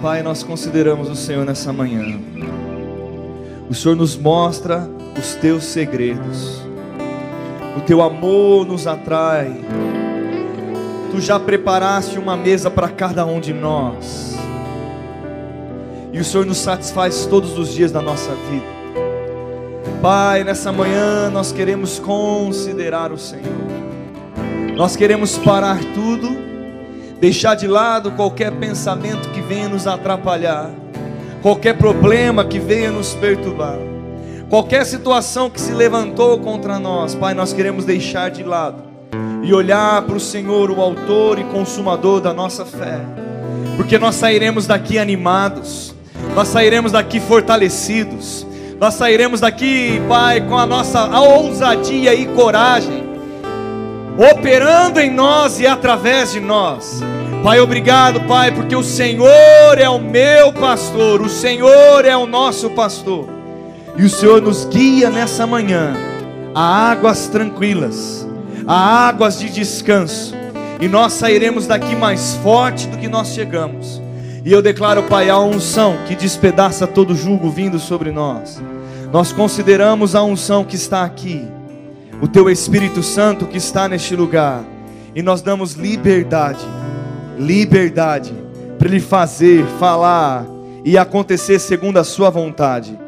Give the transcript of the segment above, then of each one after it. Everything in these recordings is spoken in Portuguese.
Pai, nós consideramos o Senhor nessa manhã. O Senhor nos mostra os teus segredos. O teu amor nos atrai. Tu já preparaste uma mesa para cada um de nós. E o Senhor nos satisfaz todos os dias da nossa vida. Pai, nessa manhã nós queremos considerar o Senhor. Nós queremos parar tudo, deixar de lado qualquer pensamento que venha nos atrapalhar, qualquer problema que venha nos perturbar, qualquer situação que se levantou contra nós, Pai, nós queremos deixar de lado e olhar para o Senhor, o Autor e Consumador da nossa fé, porque nós sairemos daqui animados, nós sairemos daqui fortalecidos, nós sairemos daqui, Pai, com a nossa ousadia e coragem operando em nós e através de nós. Pai, obrigado, Pai, porque o Senhor é o meu pastor, o Senhor é o nosso pastor, e o Senhor nos guia nessa manhã a águas tranquilas, a águas de descanso, e nós sairemos daqui mais forte do que nós chegamos. E eu declaro, Pai, a unção que despedaça todo jugo vindo sobre nós. Nós consideramos a unção que está aqui o teu Espírito Santo que está neste lugar, e nós damos liberdade, liberdade, para Ele fazer, falar e acontecer segundo a Sua vontade.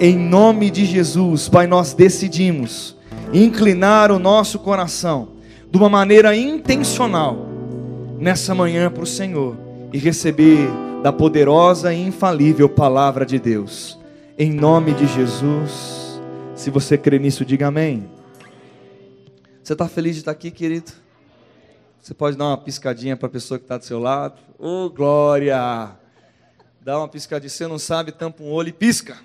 Em nome de Jesus, Pai, nós decidimos inclinar o nosso coração de uma maneira intencional nessa manhã para o Senhor e receber da poderosa e infalível palavra de Deus. Em nome de Jesus, se você crê nisso, diga amém. Você está feliz de estar aqui, querido? Você pode dar uma piscadinha para a pessoa que está do seu lado. Ô, oh, glória! Dá uma piscadinha. Você não sabe, tampa um olho e pisca.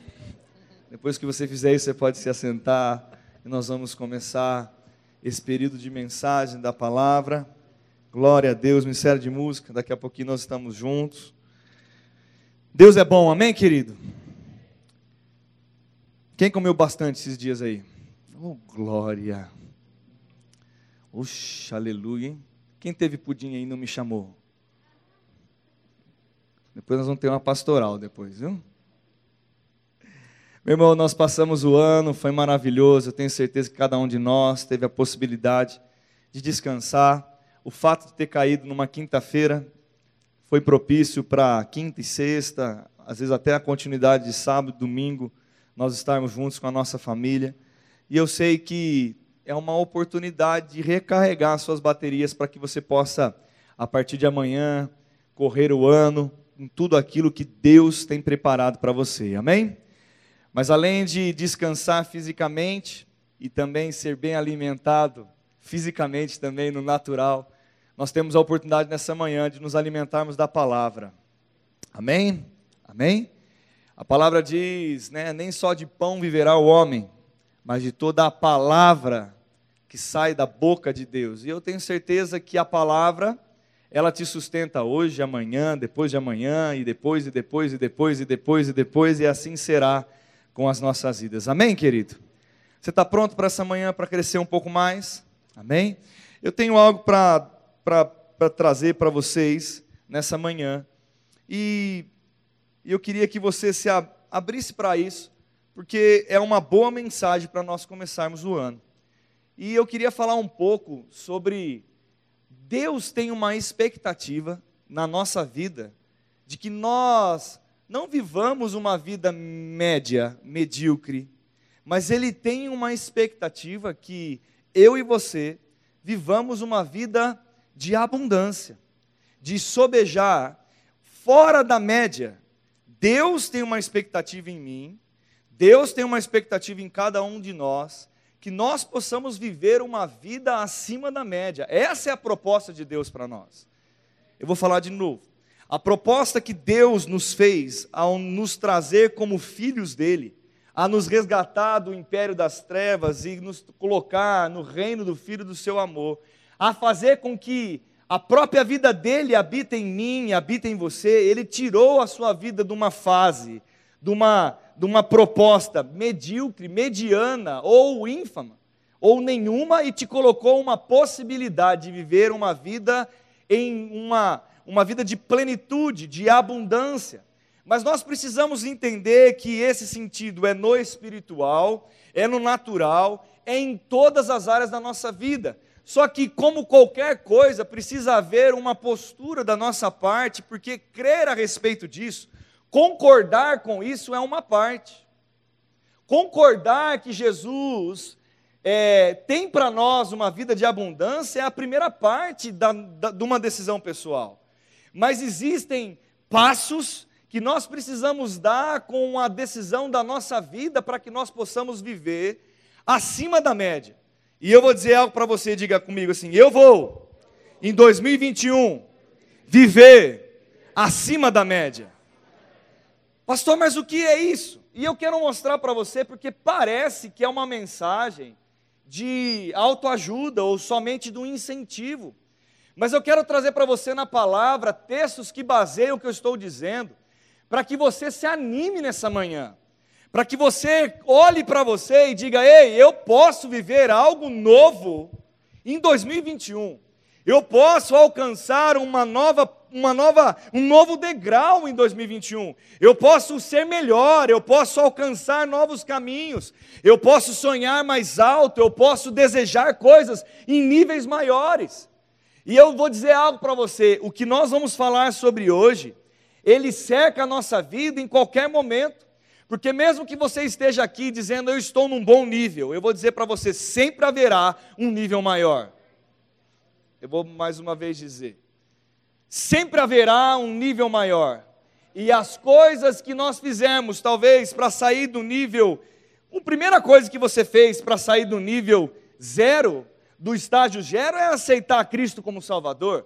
Depois que você fizer isso, você pode se assentar. E nós vamos começar esse período de mensagem da palavra. Glória a Deus, Ministério de Música. Daqui a pouquinho nós estamos juntos. Deus é bom, amém, querido? Quem comeu bastante esses dias aí? Oh, glória! Oxe, aleluia, hein? Quem teve pudim aí não me chamou? Depois nós vamos ter uma pastoral depois, viu? Meu irmão, nós passamos o ano, foi maravilhoso. Eu tenho certeza que cada um de nós teve a possibilidade de descansar. O fato de ter caído numa quinta-feira foi propício para quinta e sexta, às vezes até a continuidade de sábado, domingo, nós estarmos juntos com a nossa família. E eu sei que é uma oportunidade de recarregar suas baterias para que você possa, a partir de amanhã, correr o ano com tudo aquilo que Deus tem preparado para você. Amém? Mas além de descansar fisicamente e também ser bem alimentado fisicamente também no natural, nós temos a oportunidade nessa manhã de nos alimentarmos da palavra. Amém? Amém? A palavra diz, né, nem só de pão viverá o homem, mas de toda a palavra que sai da boca de Deus. E eu tenho certeza que a palavra, ela te sustenta hoje, amanhã, depois de amanhã, e depois, e depois, e depois, e depois, e depois, e assim será com as nossas vidas. Amém, querido? Você está pronto para essa manhã, para crescer um pouco mais? Amém? Eu tenho algo para trazer para vocês nessa manhã. E eu queria que você se abrisse para isso, porque é uma boa mensagem para nós começarmos o ano. E eu queria falar um pouco sobre Deus tem uma expectativa na nossa vida de que nós não vivamos uma vida média, medíocre, mas Ele tem uma expectativa que eu e você vivamos uma vida de abundância, de sobejar fora da média. Deus tem uma expectativa em mim, Deus tem uma expectativa em cada um de nós, que nós possamos viver uma vida acima da média. Essa é a proposta de Deus para nós. Eu vou falar de novo. A proposta que Deus nos fez ao nos trazer como filhos dele, a nos resgatar do império das trevas e nos colocar no reino do filho do seu amor, a fazer com que a própria vida dele habita em mim, habita em você, ele tirou a sua vida de uma fase, de uma de uma proposta medíocre, mediana ou ínfama, ou nenhuma, e te colocou uma possibilidade de viver uma vida em uma, uma vida de plenitude, de abundância. Mas nós precisamos entender que esse sentido é no espiritual, é no natural, é em todas as áreas da nossa vida. Só que, como qualquer coisa, precisa haver uma postura da nossa parte, porque crer a respeito disso, concordar com isso é uma parte. Concordar que Jesus é, tem para nós uma vida de abundância é a primeira parte da, da, de uma decisão pessoal. Mas existem passos que nós precisamos dar com a decisão da nossa vida para que nós possamos viver acima da média. E eu vou dizer algo para você, diga comigo assim: eu vou, em 2021, viver acima da média. Pastor, mas o que é isso? E eu quero mostrar para você porque parece que é uma mensagem de autoajuda ou somente do incentivo. Mas eu quero trazer para você na palavra textos que baseiam o que eu estou dizendo para que você se anime nessa manhã, para que você olhe para você e diga: ei, eu posso viver algo novo em 2021. Eu posso alcançar uma nova, uma nova, um novo degrau em 2021. Eu posso ser melhor, eu posso alcançar novos caminhos, eu posso sonhar mais alto, eu posso desejar coisas em níveis maiores. E eu vou dizer algo para você: o que nós vamos falar sobre hoje ele cerca a nossa vida em qualquer momento. Porque mesmo que você esteja aqui dizendo eu estou num bom nível, eu vou dizer para você, sempre haverá um nível maior. Eu vou mais uma vez dizer. Sempre haverá um nível maior. E as coisas que nós fizemos, talvez, para sair do nível. A primeira coisa que você fez para sair do nível zero, do estágio zero, é aceitar Cristo como Salvador.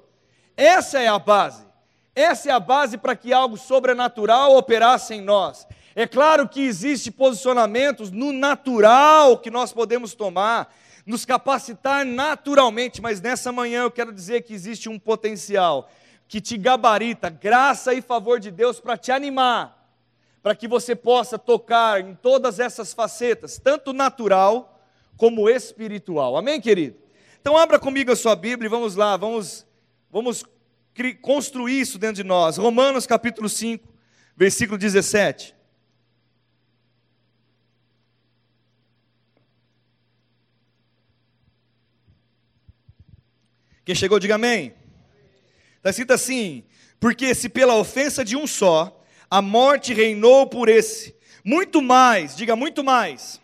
Essa é a base. Essa é a base para que algo sobrenatural operasse em nós. É claro que existem posicionamentos no natural que nós podemos tomar, nos capacitar naturalmente, mas nessa manhã eu quero dizer que existe um potencial que te gabarita, graça e favor de Deus para te animar, para que você possa tocar em todas essas facetas, tanto natural como espiritual. Amém, querido? Então abra comigo a sua Bíblia e vamos lá, vamos vamos construir isso dentro de nós. Romanos capítulo 5, versículo 17. Quem chegou, diga amém. Está escrito assim: Porque se pela ofensa de um só, a morte reinou por esse, muito mais, diga muito mais,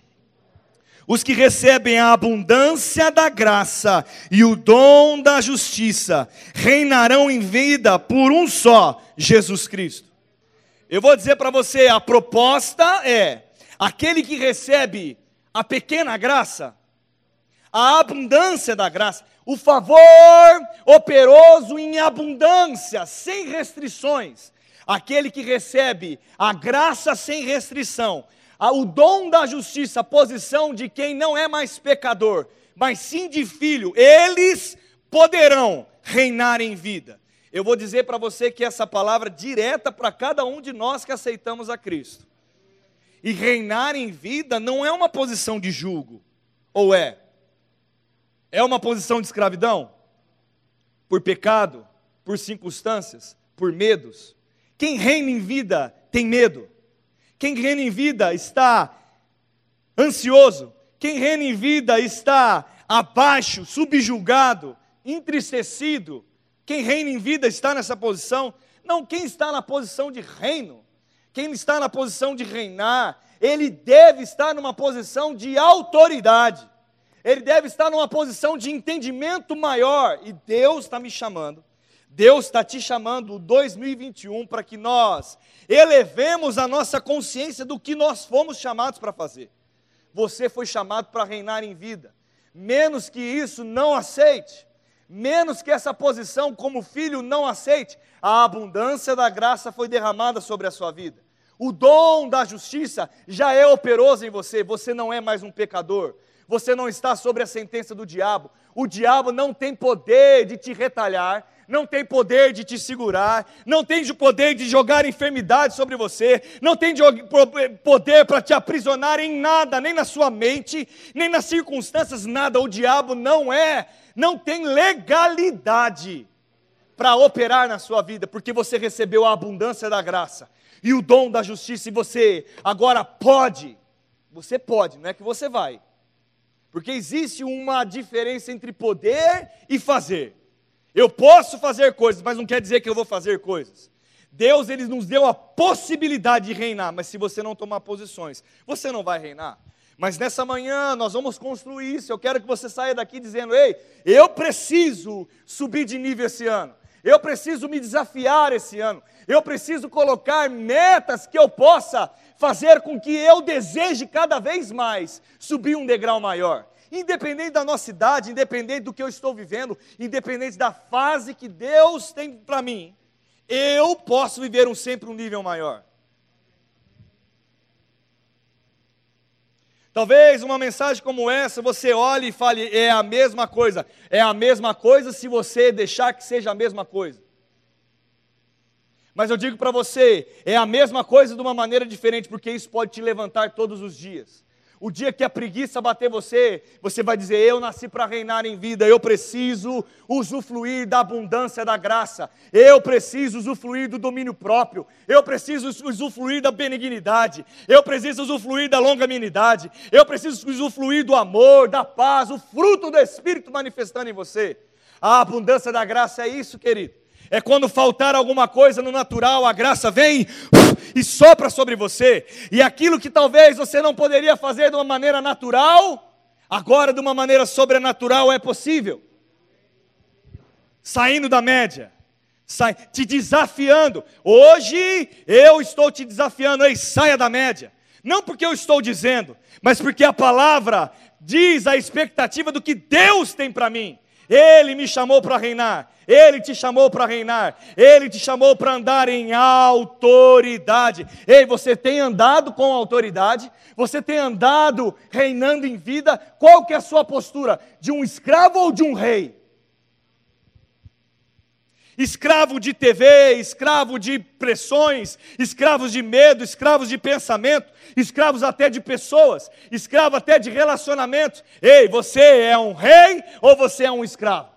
os que recebem a abundância da graça e o dom da justiça reinarão em vida por um só, Jesus Cristo. Eu vou dizer para você, a proposta é: aquele que recebe a pequena graça, a abundância da graça, o favor operoso em abundância, sem restrições, aquele que recebe a graça sem restrição, o dom da justiça, a posição de quem não é mais pecador, mas sim de filho, eles poderão reinar em vida. Eu vou dizer para você que essa palavra é direta para cada um de nós que aceitamos a Cristo. E reinar em vida não é uma posição de julgo, ou é? É uma posição de escravidão? Por pecado, por circunstâncias, por medos? Quem reina em vida tem medo. Quem reina em vida está ansioso. Quem reina em vida está abaixo, subjugado, entristecido. Quem reina em vida está nessa posição. Não, quem está na posição de reino, quem está na posição de reinar, ele deve estar numa posição de autoridade. Ele deve estar numa posição de entendimento maior. E Deus está me chamando Deus está te chamando 2021 para que nós elevemos a nossa consciência do que nós fomos chamados para fazer. Você foi chamado para reinar em vida. Menos que isso, não aceite. Menos que essa posição como filho, não aceite. A abundância da graça foi derramada sobre a sua vida. O dom da justiça já é operoso em você. Você não é mais um pecador. Você não está sobre a sentença do diabo. O diabo não tem poder de te retalhar não tem poder de te segurar, não tem poder de jogar enfermidade sobre você, não tem poder para te aprisionar em nada, nem na sua mente, nem nas circunstâncias, nada. O diabo não é, não tem legalidade para operar na sua vida, porque você recebeu a abundância da graça e o dom da justiça, e você agora pode. Você pode, não é que você vai. Porque existe uma diferença entre poder e fazer. Eu posso fazer coisas, mas não quer dizer que eu vou fazer coisas. Deus ele nos deu a possibilidade de reinar, mas se você não tomar posições, você não vai reinar. Mas nessa manhã nós vamos construir isso. Eu quero que você saia daqui dizendo: "Ei, eu preciso subir de nível esse ano. Eu preciso me desafiar esse ano. Eu preciso colocar metas que eu possa fazer com que eu deseje cada vez mais subir um degrau maior. Independente da nossa idade, independente do que eu estou vivendo, independente da fase que Deus tem para mim, eu posso viver um, sempre um nível maior. Talvez uma mensagem como essa você olhe e fale, é a mesma coisa. É a mesma coisa se você deixar que seja a mesma coisa. Mas eu digo para você, é a mesma coisa de uma maneira diferente, porque isso pode te levantar todos os dias. O dia que a preguiça bater você, você vai dizer: Eu nasci para reinar em vida, eu preciso usufruir da abundância da graça, eu preciso usufruir do domínio próprio, eu preciso usufruir da benignidade, eu preciso usufruir da longanimidade, eu preciso usufruir do amor, da paz, o fruto do Espírito manifestando em você. A abundância da graça é isso, querido. É quando faltar alguma coisa no natural, a graça vem e sopra sobre você. E aquilo que talvez você não poderia fazer de uma maneira natural, agora de uma maneira sobrenatural é possível. Saindo da média, sai, te desafiando. Hoje eu estou te desafiando, ei, saia da média. Não porque eu estou dizendo, mas porque a palavra diz a expectativa do que Deus tem para mim. Ele me chamou para reinar. Ele te chamou para reinar, Ele te chamou para andar em autoridade. Ei, você tem andado com autoridade? Você tem andado reinando em vida? Qual que é a sua postura? De um escravo ou de um rei? Escravo de TV, escravo de pressões, escravos de medo, escravos de pensamento, escravos até de pessoas, escravo até de relacionamentos. Ei, você é um rei ou você é um escravo?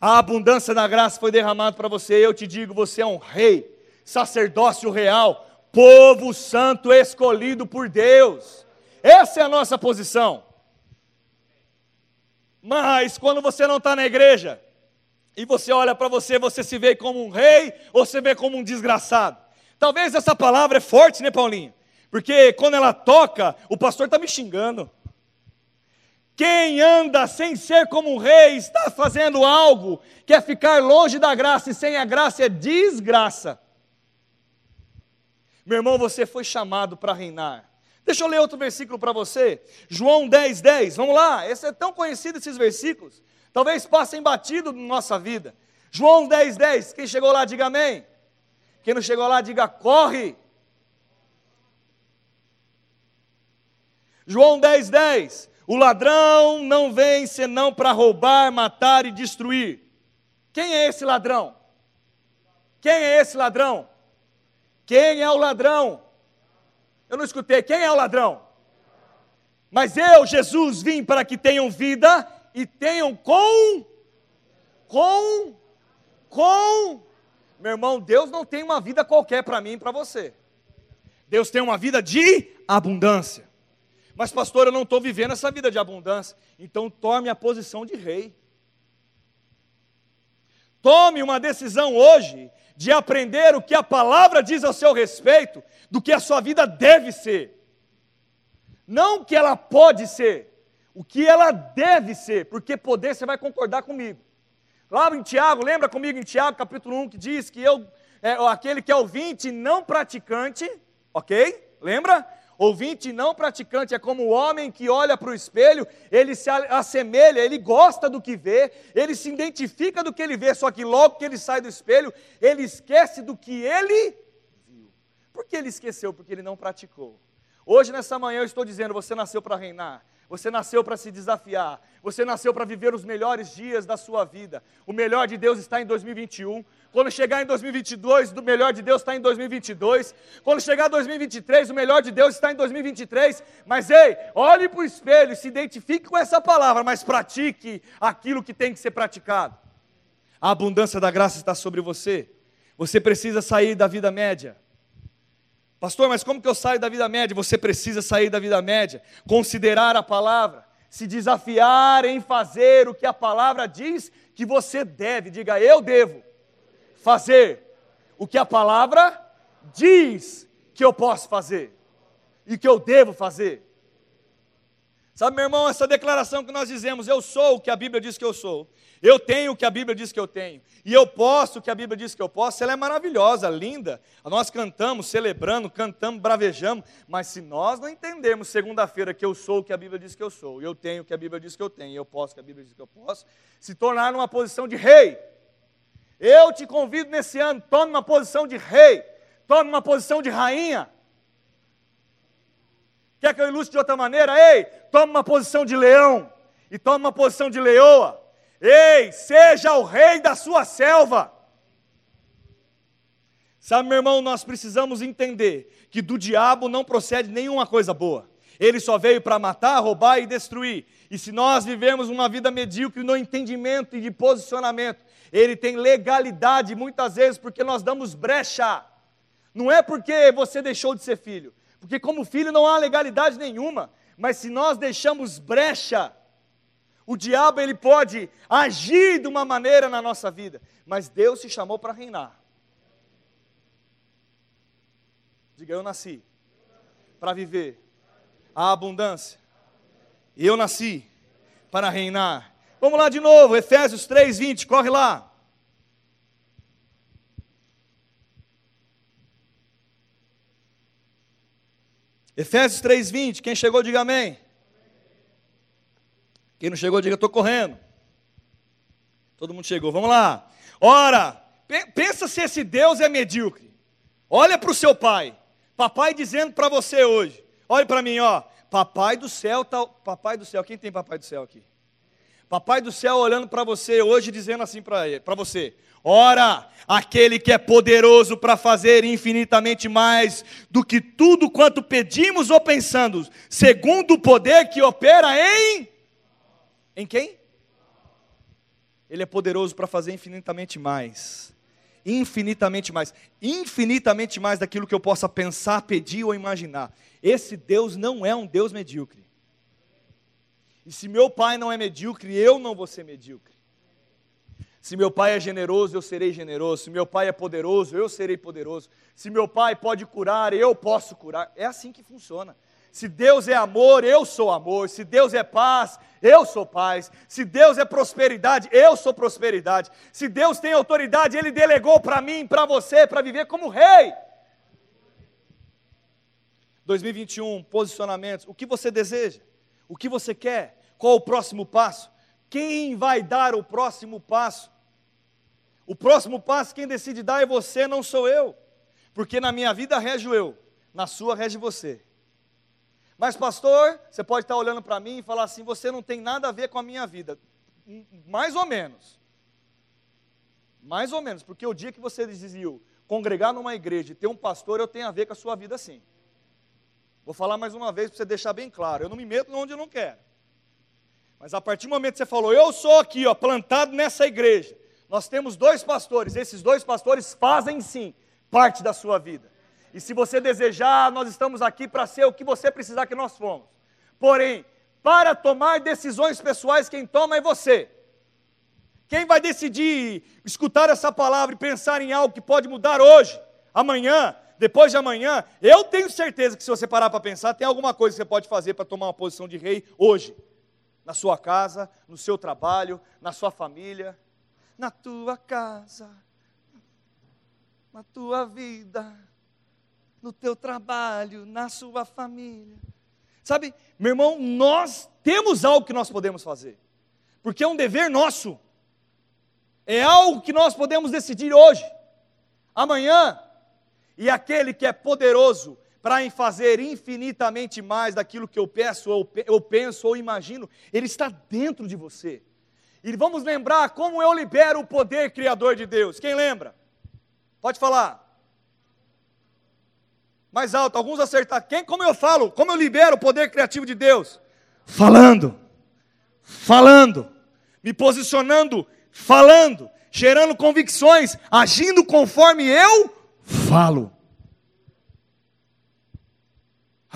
A abundância da graça foi derramada para você. Eu te digo, você é um rei, sacerdócio real, povo santo escolhido por Deus. Essa é a nossa posição. Mas quando você não está na igreja e você olha para você, você se vê como um rei ou você vê como um desgraçado. Talvez essa palavra é forte, né, Paulinho? Porque quando ela toca, o pastor está me xingando. Quem anda sem ser como um rei está fazendo algo que é ficar longe da graça, e sem a graça é desgraça. Meu irmão, você foi chamado para reinar. Deixa eu ler outro versículo para você. João 10, 10. Vamos lá. Esse é tão conhecido esses versículos. Talvez passem batido na nossa vida. João 10, 10. Quem chegou lá, diga amém. Quem não chegou lá, diga corre. João 10, 10. O ladrão não vem senão para roubar, matar e destruir. Quem é esse ladrão? Quem é esse ladrão? Quem é o ladrão? Eu não escutei. Quem é o ladrão? Mas eu, Jesus, vim para que tenham vida e tenham com, com, com. Meu irmão, Deus não tem uma vida qualquer para mim e para você. Deus tem uma vida de abundância. Mas, pastor, eu não estou vivendo essa vida de abundância. Então, tome a posição de rei. Tome uma decisão hoje de aprender o que a palavra diz ao seu respeito, do que a sua vida deve ser. Não que ela pode ser, o que ela deve ser, porque poder você vai concordar comigo. Lá em Tiago, lembra comigo em Tiago, capítulo 1, que diz que eu, é, aquele que é ouvinte, não praticante, ok? Lembra? Ouvinte não praticante é como o homem que olha para o espelho, ele se assemelha, ele gosta do que vê, ele se identifica do que ele vê, só que logo que ele sai do espelho, ele esquece do que ele viu. Por que ele esqueceu? Porque ele não praticou. Hoje, nessa manhã, eu estou dizendo: você nasceu para reinar. Você nasceu para se desafiar. Você nasceu para viver os melhores dias da sua vida. O melhor de Deus está em 2021. Quando chegar em 2022, o melhor de Deus está em 2022. Quando chegar em 2023, o melhor de Deus está em 2023. Mas ei, olhe para o espelho, se identifique com essa palavra, mas pratique aquilo que tem que ser praticado. A abundância da graça está sobre você. Você precisa sair da vida média. Pastor, mas como que eu saio da vida média? Você precisa sair da vida média, considerar a palavra, se desafiar em fazer o que a palavra diz que você deve. Diga, eu devo fazer o que a palavra diz que eu posso fazer e que eu devo fazer. Sabe, meu irmão, essa declaração que nós dizemos, eu sou o que a Bíblia diz que eu sou, eu tenho o que a Bíblia diz que eu tenho, e eu posso o que a Bíblia diz que eu posso, ela é maravilhosa, linda. Nós cantamos, celebrando, cantamos, bravejamos, mas se nós não entendermos segunda-feira que eu sou o que a Bíblia diz que eu sou, eu tenho o que a Bíblia diz que eu tenho, eu posso o que a Bíblia diz que eu posso, se tornar numa posição de rei. Eu te convido nesse ano, tome uma posição de rei, tome uma posição de rainha. Quer que eu ilustre de outra maneira? Ei, tome uma posição de leão e tome uma posição de leoa. Ei, seja o rei da sua selva. Sabe, meu irmão, nós precisamos entender que do diabo não procede nenhuma coisa boa. Ele só veio para matar, roubar e destruir. E se nós vivemos uma vida medíocre no entendimento e de posicionamento, ele tem legalidade muitas vezes porque nós damos brecha. Não é porque você deixou de ser filho, porque como filho não há legalidade nenhuma, mas se nós deixamos brecha, o diabo ele pode agir de uma maneira na nossa vida, mas Deus se chamou para reinar. Diga, eu nasci para viver a abundância. Eu nasci para reinar. Vamos lá de novo, Efésios 3:20, corre lá. Efésios 3:20, quem chegou diga amém. Quem não chegou diga estou correndo. Todo mundo chegou, vamos lá. Ora, pensa se esse Deus é medíocre. Olha para o seu pai. Papai dizendo para você hoje. Olha para mim, ó. Papai do céu, tá, papai do céu. Quem tem papai do céu aqui? Papai do céu olhando para você hoje dizendo assim para você: Ora, aquele que é poderoso para fazer infinitamente mais do que tudo quanto pedimos ou pensamos, segundo o poder que opera em. Em quem? Ele é poderoso para fazer infinitamente mais. Infinitamente mais. Infinitamente mais daquilo que eu possa pensar, pedir ou imaginar. Esse Deus não é um Deus medíocre. E se meu pai não é medíocre, eu não vou ser medíocre. Se meu pai é generoso, eu serei generoso. Se meu pai é poderoso, eu serei poderoso. Se meu pai pode curar, eu posso curar. É assim que funciona. Se Deus é amor, eu sou amor. Se Deus é paz, eu sou paz. Se Deus é prosperidade, eu sou prosperidade. Se Deus tem autoridade, Ele delegou para mim, para você, para viver como rei. 2021, posicionamentos. O que você deseja? O que você quer? Qual o próximo passo? Quem vai dar o próximo passo? O próximo passo, quem decide dar é você, não sou eu. Porque na minha vida rege eu, na sua rege você. Mas, pastor, você pode estar olhando para mim e falar assim: você não tem nada a ver com a minha vida. Mais ou menos. Mais ou menos, porque o dia que você decidiu congregar numa igreja e ter um pastor, eu tenho a ver com a sua vida sim. Vou falar mais uma vez para você deixar bem claro: eu não me meto onde eu não quero. Mas a partir do momento que você falou, eu sou aqui, ó, plantado nessa igreja, nós temos dois pastores, esses dois pastores fazem sim parte da sua vida. E se você desejar, nós estamos aqui para ser o que você precisar que nós fomos. Porém, para tomar decisões pessoais, quem toma é você. Quem vai decidir escutar essa palavra e pensar em algo que pode mudar hoje, amanhã, depois de amanhã, eu tenho certeza que se você parar para pensar, tem alguma coisa que você pode fazer para tomar uma posição de rei hoje, na sua casa, no seu trabalho, na sua família na tua casa, na tua vida, no teu trabalho, na sua família. Sabe, meu irmão, nós temos algo que nós podemos fazer, porque é um dever nosso, é algo que nós podemos decidir hoje, amanhã, e aquele que é poderoso para fazer infinitamente mais daquilo que eu peço, ou eu penso, ou imagino, ele está dentro de você. E vamos lembrar como eu libero o poder criador de Deus. Quem lembra? Pode falar. Mais alto, alguns acertar. Quem, como eu falo, como eu libero o poder criativo de Deus? Falando. Falando. Me posicionando falando, gerando convicções, agindo conforme eu falo.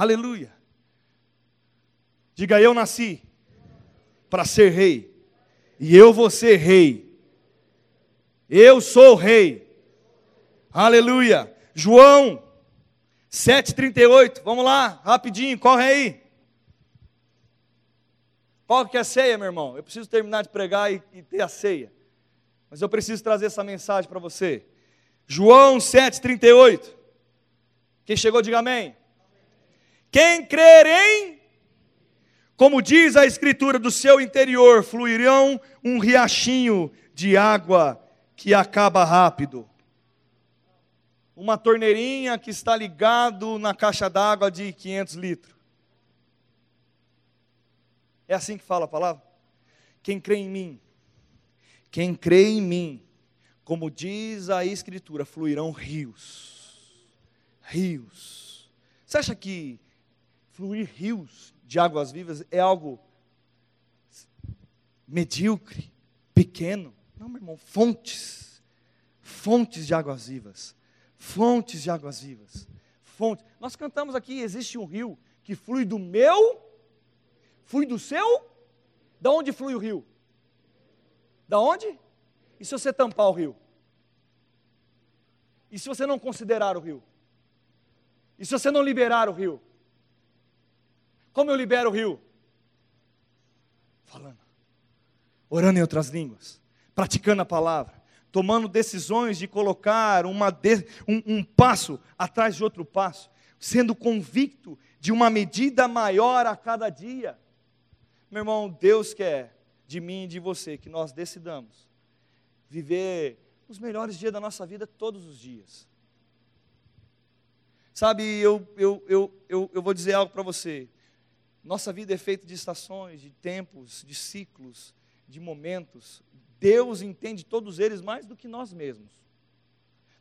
Aleluia. Diga eu nasci para ser rei. E eu vou ser rei. Eu sou rei. Aleluia. João 7,38. Vamos lá, rapidinho, corre aí. Qual que é a ceia, meu irmão? Eu preciso terminar de pregar e, e ter a ceia. Mas eu preciso trazer essa mensagem para você. João 7,38. Quem chegou, diga amém. Quem crer em, como diz a Escritura, do seu interior fluirão um riachinho de água que acaba rápido. Uma torneirinha que está ligado na caixa d'água de 500 litros. É assim que fala a palavra? Quem crê em mim, quem crê em mim, como diz a Escritura, fluirão rios. Rios. Você acha que fluir rios de águas vivas é algo medíocre, pequeno? Não, meu irmão, fontes. Fontes de águas vivas. Fontes de águas vivas. Fontes. Nós cantamos aqui, existe um rio que flui do meu, flui do seu. Da onde flui o rio? Da onde? E se você tampar o rio? E se você não considerar o rio? E se você não liberar o rio? Como eu libero o rio? Falando, orando em outras línguas, praticando a palavra, tomando decisões de colocar uma de, um, um passo atrás de outro passo, sendo convicto de uma medida maior a cada dia. Meu irmão, Deus quer de mim e de você que nós decidamos viver os melhores dias da nossa vida todos os dias. Sabe, eu, eu, eu, eu, eu vou dizer algo para você. Nossa vida é feita de estações, de tempos, de ciclos, de momentos. Deus entende todos eles mais do que nós mesmos.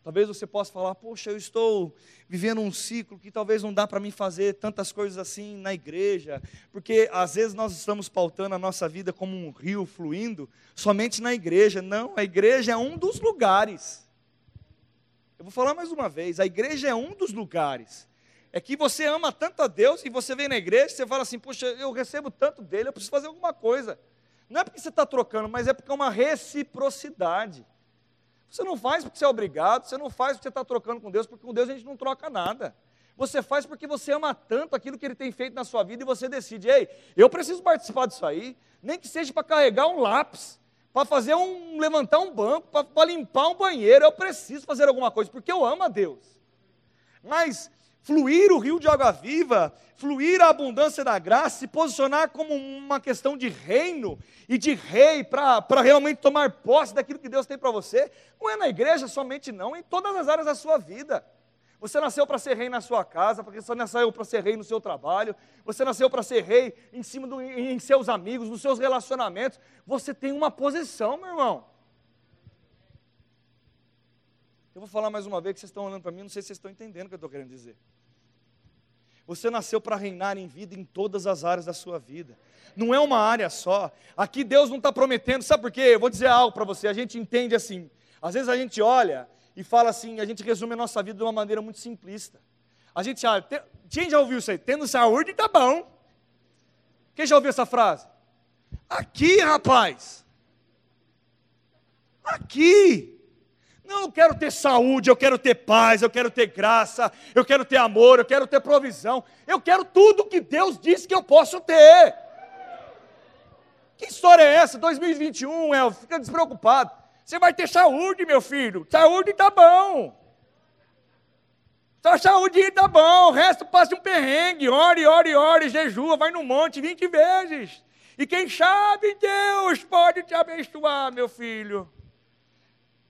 Talvez você possa falar, poxa, eu estou vivendo um ciclo que talvez não dá para mim fazer tantas coisas assim na igreja, porque às vezes nós estamos pautando a nossa vida como um rio fluindo somente na igreja. Não, a igreja é um dos lugares. Eu vou falar mais uma vez, a igreja é um dos lugares. É que você ama tanto a Deus e você vem na igreja e você fala assim, poxa, eu recebo tanto dele, eu preciso fazer alguma coisa. Não é porque você está trocando, mas é porque é uma reciprocidade. Você não faz porque você é obrigado, você não faz porque você está trocando com Deus, porque com Deus a gente não troca nada. Você faz porque você ama tanto aquilo que Ele tem feito na sua vida e você decide, ei, eu preciso participar disso aí, nem que seja para carregar um lápis, para fazer um, levantar um banco, para limpar um banheiro, eu preciso fazer alguma coisa, porque eu amo a Deus. Mas fluir o rio de água viva, fluir a abundância da graça, se posicionar como uma questão de reino e de rei para realmente tomar posse daquilo que Deus tem para você, não é na igreja somente, não, em todas as áreas da sua vida. Você nasceu para ser rei na sua casa, porque você nasceu para ser rei no seu trabalho, você nasceu para ser rei em cima do, em seus amigos, nos seus relacionamentos. Você tem uma posição, meu irmão. Eu vou falar mais uma vez que vocês estão olhando para mim, não sei se vocês estão entendendo o que eu estou querendo dizer. Você nasceu para reinar em vida em todas as áreas da sua vida. Não é uma área só. Aqui Deus não está prometendo, sabe por quê? Eu vou dizer algo para você. A gente entende assim. Às vezes a gente olha e fala assim, a gente resume a nossa vida de uma maneira muito simplista. A gente olha, quem já ouviu isso aí? Tendo saúde, tá bom. Quem já ouviu essa frase? Aqui, rapaz. Aqui. Não, eu quero ter saúde, eu quero ter paz, eu quero ter graça, eu quero ter amor, eu quero ter provisão. Eu quero tudo que Deus disse que eu posso ter. Que história é essa? 2021, El, fica despreocupado. Você vai ter saúde, meu filho. Saúde tá bom. Só saúde tá bom. O resto passe um perrengue. Ore, ore, ore, jejua, vai no monte 20 vezes. E quem sabe Deus pode te abençoar, meu filho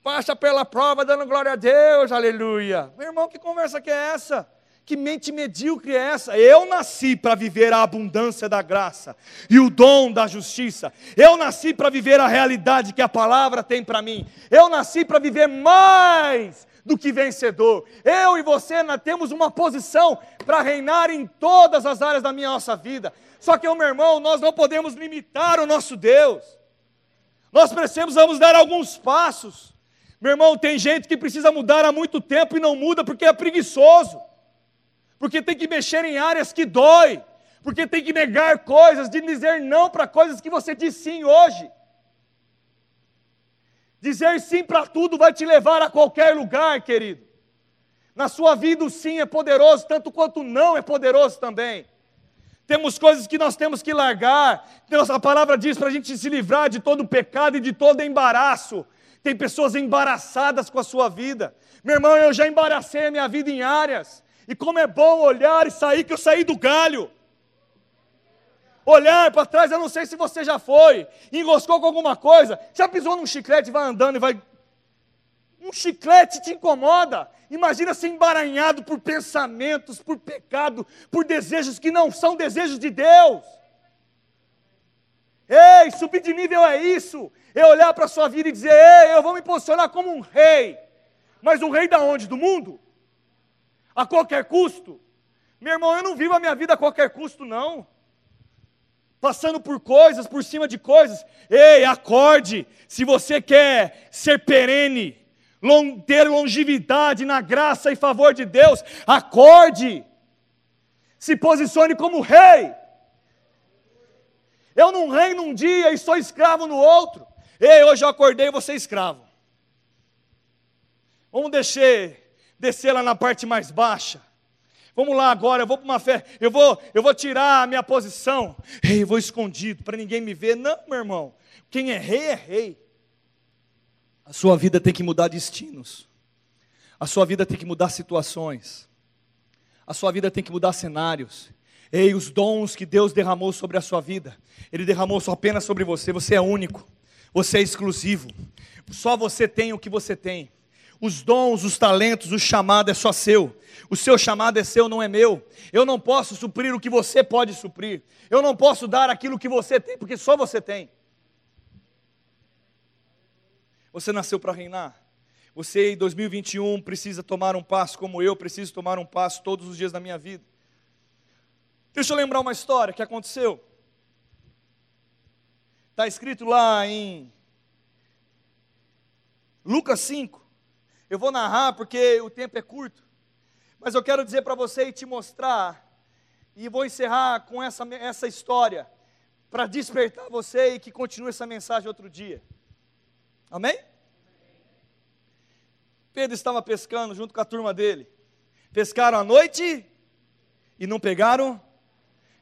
passa pela prova dando glória a Deus, aleluia. Meu irmão, que conversa que é essa? Que mente medíocre é essa? Eu nasci para viver a abundância da graça e o dom da justiça. Eu nasci para viver a realidade que a palavra tem para mim. Eu nasci para viver mais do que vencedor. Eu e você temos uma posição para reinar em todas as áreas da minha nossa vida. Só que, meu irmão, nós não podemos limitar o nosso Deus. Nós precisamos dar alguns passos. Meu irmão, tem gente que precisa mudar há muito tempo e não muda porque é preguiçoso, porque tem que mexer em áreas que dói, porque tem que negar coisas, de dizer não para coisas que você diz sim hoje. Dizer sim para tudo vai te levar a qualquer lugar, querido. Na sua vida, o sim é poderoso, tanto quanto o não é poderoso também. Temos coisas que nós temos que largar. A palavra diz para a gente se livrar de todo pecado e de todo embaraço. Tem pessoas embaraçadas com a sua vida. Meu irmão, eu já embaracei a minha vida em áreas. E como é bom olhar e sair, que eu saí do galho. Olhar para trás, eu não sei se você já foi, enroscou com alguma coisa, já pisou num chiclete, vai andando e vai. Um chiclete te incomoda. Imagina ser emaranhado por pensamentos, por pecado, por desejos que não são desejos de Deus. Ei, subir de nível é isso. É olhar para a sua vida e dizer: Ei, eu vou me posicionar como um rei. Mas um rei da onde? Do mundo? A qualquer custo? Meu irmão, eu não vivo a minha vida a qualquer custo, não. Passando por coisas, por cima de coisas. Ei, acorde. Se você quer ser perene, ter longevidade na graça e favor de Deus, acorde. Se posicione como rei. Eu não reino um dia e sou escravo no outro. Ei, hoje eu acordei e você é escravo. Vamos descer, descer lá na parte mais baixa. Vamos lá agora, eu vou para uma fé, eu vou, eu vou tirar a minha posição. Ei, eu vou escondido para ninguém me ver. Não, meu irmão. Quem é rei é rei. A sua vida tem que mudar destinos. A sua vida tem que mudar situações. A sua vida tem que mudar cenários. Ei, os dons que Deus derramou sobre a sua vida, Ele derramou só apenas sobre você. Você é único, você é exclusivo. Só você tem o que você tem. Os dons, os talentos, o chamado é só seu. O seu chamado é seu, não é meu. Eu não posso suprir o que você pode suprir. Eu não posso dar aquilo que você tem, porque só você tem. Você nasceu para reinar. Você em 2021 precisa tomar um passo como eu preciso tomar um passo todos os dias da minha vida. Deixa eu lembrar uma história que aconteceu. Está escrito lá em Lucas 5. Eu vou narrar porque o tempo é curto. Mas eu quero dizer para você e te mostrar. E vou encerrar com essa, essa história. Para despertar você e que continue essa mensagem outro dia. Amém? Pedro estava pescando junto com a turma dele. Pescaram à noite e não pegaram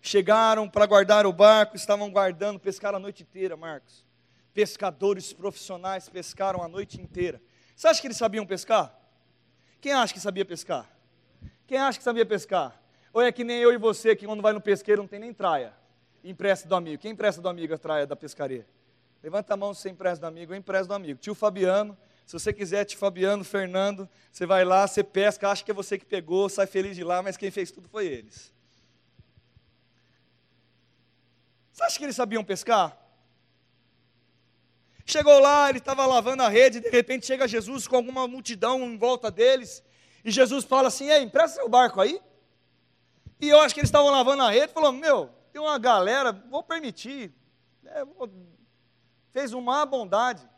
chegaram para guardar o barco, estavam guardando, pescaram a noite inteira, Marcos. Pescadores profissionais pescaram a noite inteira. Você acha que eles sabiam pescar? Quem acha que sabia pescar? Quem acha que sabia pescar? Ou é que nem eu e você, que quando vai no pesqueiro não tem nem traia. Empresta do amigo. Quem empresta do amigo a traia da pescaria? Levanta a mão se você empresta do amigo. Eu empresto do amigo. Tio Fabiano, se você quiser, tio Fabiano, Fernando, você vai lá, você pesca, acha que é você que pegou, sai feliz de lá, mas quem fez tudo foi eles. Você acha que eles sabiam pescar? Chegou lá, ele estava lavando a rede, de repente chega Jesus com alguma multidão em volta deles, e Jesus fala assim: Ei, empresta seu barco aí. E eu acho que eles estavam lavando a rede, falou: Meu, tem uma galera, vou permitir. É, vou... Fez uma bondade.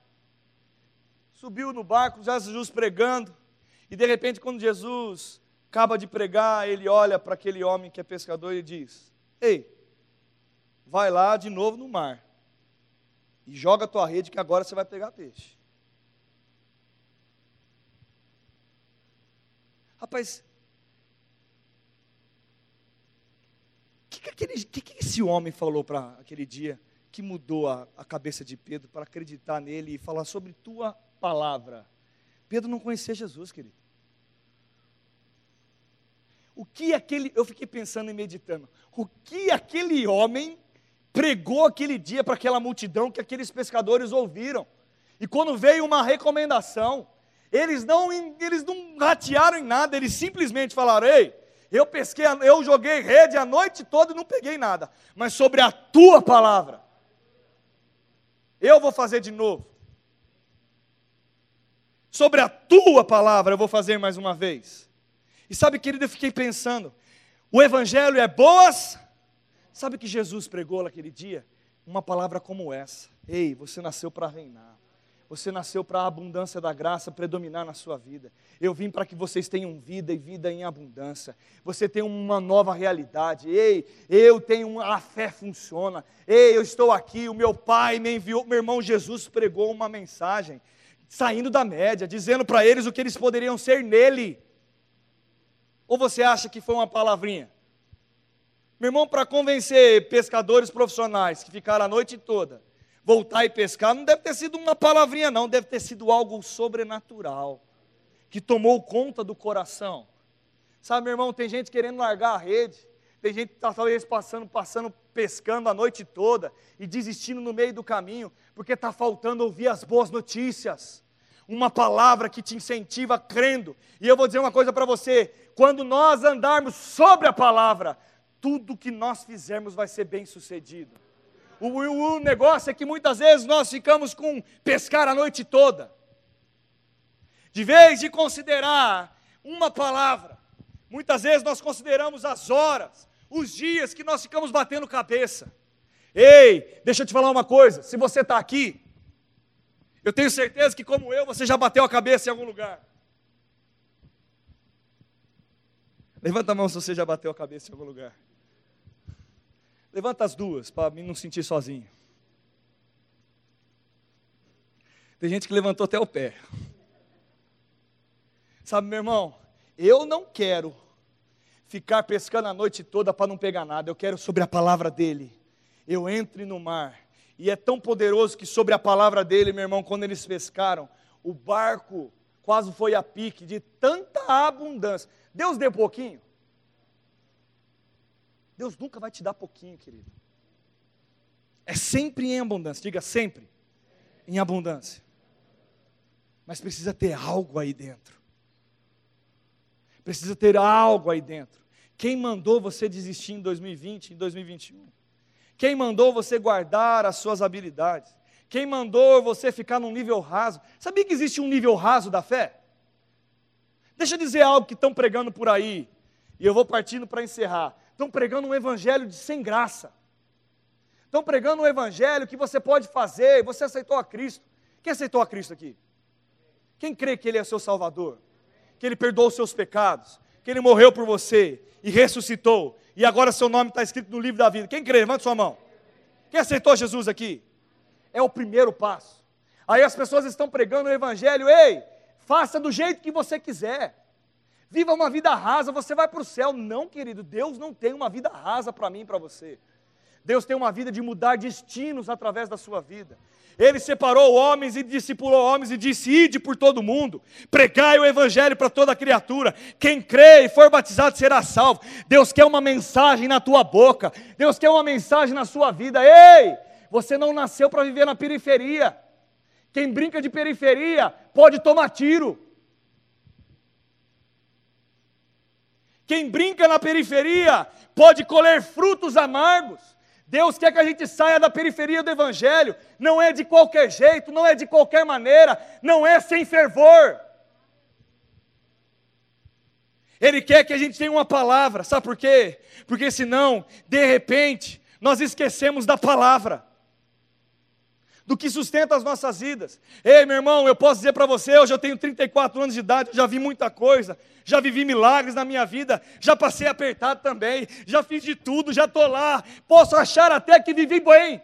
Subiu no barco, Jesus pregando, e de repente, quando Jesus acaba de pregar, ele olha para aquele homem que é pescador e diz: Ei, vai lá de novo no mar e joga a tua rede que agora você vai pegar peixe. Rapaz, o que, que, que, que esse homem falou para aquele dia que mudou a, a cabeça de Pedro para acreditar nele e falar sobre tua palavra? Pedro não conhecia Jesus, querido. O que aquele, eu fiquei pensando e meditando, o que aquele homem pregou aquele dia para aquela multidão que aqueles pescadores ouviram. E quando veio uma recomendação, eles não, eles não ratearam em nada, eles simplesmente falaram: Ei, eu pesquei, eu joguei rede a noite toda e não peguei nada, mas sobre a tua palavra, eu vou fazer de novo. Sobre a tua palavra eu vou fazer mais uma vez. E sabe, querido, eu fiquei pensando: o Evangelho é boas Sabe que Jesus pregou naquele dia? Uma palavra como essa. Ei, você nasceu para reinar. Você nasceu para a abundância da graça predominar na sua vida. Eu vim para que vocês tenham vida e vida em abundância. Você tem uma nova realidade. Ei, eu tenho a fé funciona. Ei, eu estou aqui. O meu pai me enviou. Meu irmão Jesus pregou uma mensagem saindo da média, dizendo para eles o que eles poderiam ser nele. Ou você acha que foi uma palavrinha? Meu irmão, para convencer pescadores profissionais que ficaram a noite toda voltar e pescar, não deve ter sido uma palavrinha, não, deve ter sido algo sobrenatural, que tomou conta do coração. Sabe, meu irmão, tem gente querendo largar a rede, tem gente que está talvez passando, passando, pescando a noite toda e desistindo no meio do caminho, porque está faltando ouvir as boas notícias. Uma palavra que te incentiva crendo. E eu vou dizer uma coisa para você: quando nós andarmos sobre a palavra, tudo que nós fizermos vai ser bem sucedido. O, o negócio é que muitas vezes nós ficamos com pescar a noite toda. De vez de considerar uma palavra, muitas vezes nós consideramos as horas, os dias que nós ficamos batendo cabeça. Ei, deixa eu te falar uma coisa: se você está aqui, eu tenho certeza que, como eu, você já bateu a cabeça em algum lugar. Levanta a mão se você já bateu a cabeça em algum lugar. Levanta as duas, para mim não sentir sozinho. Tem gente que levantou até o pé. Sabe, meu irmão, eu não quero ficar pescando a noite toda para não pegar nada. Eu quero sobre a palavra dele. Eu entre no mar. E é tão poderoso que sobre a palavra dele, meu irmão, quando eles pescaram, o barco quase foi a pique de tanta abundância. Deus deu pouquinho? Deus nunca vai te dar pouquinho, querido. É sempre em abundância, diga sempre em abundância. Mas precisa ter algo aí dentro. Precisa ter algo aí dentro. Quem mandou você desistir em 2020, em 2021? Quem mandou você guardar as suas habilidades? Quem mandou você ficar num nível raso? Sabia que existe um nível raso da fé? Deixa eu dizer algo que estão pregando por aí, e eu vou partindo para encerrar estão pregando um evangelho de sem graça. Estão pregando um evangelho que você pode fazer, você aceitou a Cristo. Quem aceitou a Cristo aqui? Quem crê que Ele é seu Salvador? Que Ele perdoou os seus pecados? Que Ele morreu por você e ressuscitou? E agora seu nome está escrito no livro da vida. Quem crê? Levanta sua mão. Quem aceitou Jesus aqui? É o primeiro passo. Aí as pessoas estão pregando o Evangelho, ei, faça do jeito que você quiser. Viva uma vida rasa, você vai para o céu. Não, querido, Deus não tem uma vida rasa para mim e para você. Deus tem uma vida de mudar destinos através da sua vida. Ele separou homens e discipulou homens e disse: Ide por todo mundo, pregai o evangelho para toda criatura. Quem crê e for batizado será salvo. Deus quer uma mensagem na tua boca, Deus quer uma mensagem na sua vida. Ei, você não nasceu para viver na periferia. Quem brinca de periferia pode tomar tiro. Quem brinca na periferia pode colher frutos amargos. Deus quer que a gente saia da periferia do Evangelho. Não é de qualquer jeito, não é de qualquer maneira, não é sem fervor. Ele quer que a gente tenha uma palavra, sabe por quê? Porque senão, de repente, nós esquecemos da palavra do que sustenta as nossas vidas. Ei, meu irmão, eu posso dizer para você, hoje eu tenho 34 anos de idade, já vi muita coisa, já vivi milagres na minha vida, já passei apertado também, já fiz de tudo, já estou lá, posso achar até que vivi bem.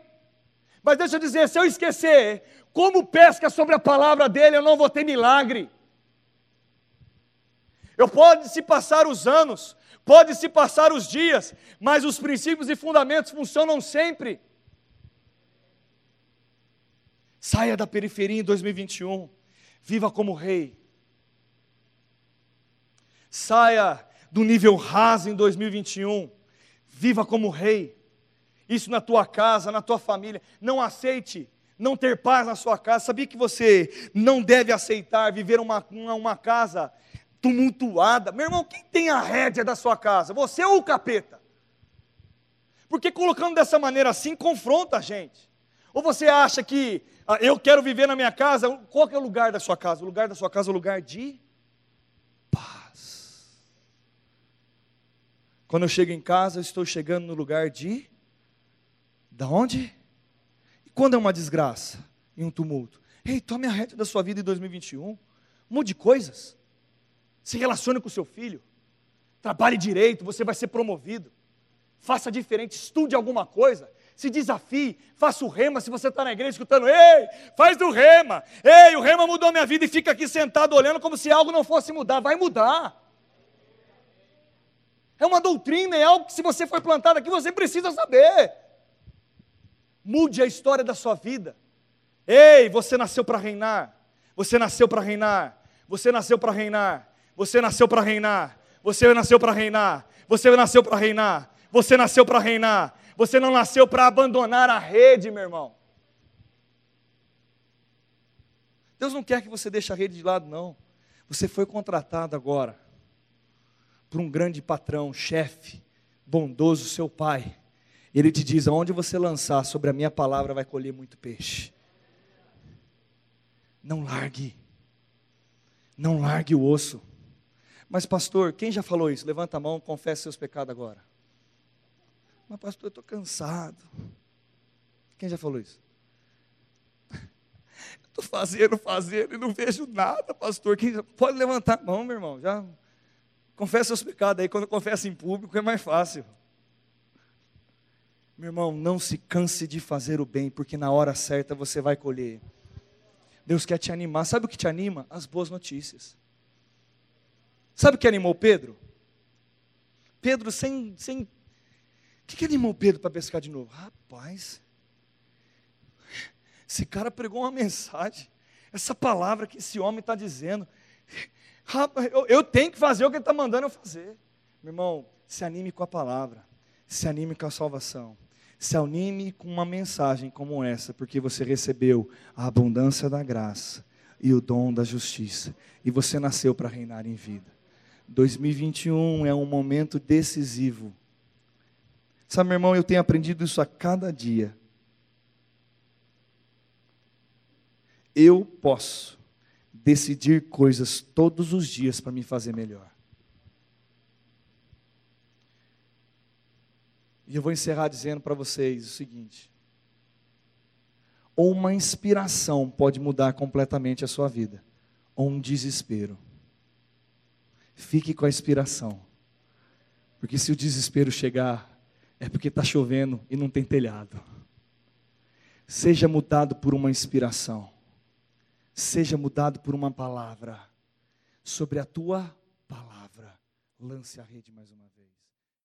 Mas deixa eu dizer, se eu esquecer como pesca sobre a palavra dele, eu não vou ter milagre. Eu pode se passar os anos, pode se passar os dias, mas os princípios e fundamentos funcionam sempre. Saia da periferia em 2021. Viva como rei. Saia do nível raso em 2021. Viva como rei. Isso na tua casa, na tua família. Não aceite não ter paz na sua casa. Sabia que você não deve aceitar viver uma, uma, uma casa tumultuada? Meu irmão, quem tem a rédea da sua casa? Você ou o capeta? Porque colocando dessa maneira assim, confronta a gente. Ou você acha que ah, eu quero viver na minha casa? Qual é o lugar da sua casa? O lugar da sua casa é o lugar de paz. Quando eu chego em casa, eu estou chegando no lugar de. Da onde? E Quando é uma desgraça e um tumulto? Ei, tome a reta da sua vida em 2021. Mude coisas. Se relacione com o seu filho. Trabalhe direito, você vai ser promovido. Faça diferente, estude alguma coisa. Se desafie, faça o rema. Se você está na igreja escutando, ei, faz do rema. Ei, o rema mudou minha vida e fica aqui sentado olhando como se algo não fosse mudar. Vai mudar. É uma doutrina, é algo que se você foi plantado aqui, você precisa saber. Mude a história da sua vida. Ei, você nasceu para reinar. Você nasceu para reinar. Você nasceu para reinar. Você nasceu para reinar. Você nasceu para reinar. Você nasceu para reinar. Você nasceu para reinar. Você não nasceu para abandonar a rede, meu irmão. Deus não quer que você deixe a rede de lado, não. Você foi contratado agora por um grande patrão, chefe, bondoso, seu pai. Ele te diz: aonde você lançar sobre a minha palavra vai colher muito peixe. Não largue. Não largue o osso. Mas, pastor, quem já falou isso? Levanta a mão, confesse seus pecados agora. Mas, pastor, eu estou cansado. Quem já falou isso? Estou fazendo, fazendo e não vejo nada, pastor. Quem... Pode levantar a mão, meu irmão. Já confessa seus pecados aí. Quando confessa em público é mais fácil. Meu irmão, não se canse de fazer o bem, porque na hora certa você vai colher. Deus quer te animar. Sabe o que te anima? As boas notícias. Sabe o que animou Pedro? Pedro sem. sem... O que, que animou Pedro para pescar de novo? Rapaz, esse cara pregou uma mensagem. Essa palavra que esse homem está dizendo. Rapaz, eu, eu tenho que fazer o que ele está mandando eu fazer. Meu irmão, se anime com a palavra. Se anime com a salvação. Se anime com uma mensagem como essa, porque você recebeu a abundância da graça e o dom da justiça, e você nasceu para reinar em vida. 2021 é um momento decisivo. Sabe, meu irmão, eu tenho aprendido isso a cada dia. Eu posso decidir coisas todos os dias para me fazer melhor. E eu vou encerrar dizendo para vocês o seguinte: ou uma inspiração pode mudar completamente a sua vida, ou um desespero. Fique com a inspiração, porque se o desespero chegar, é porque está chovendo e não tem telhado. Seja mudado por uma inspiração, seja mudado por uma palavra, sobre a tua palavra, lance a rede mais uma vez.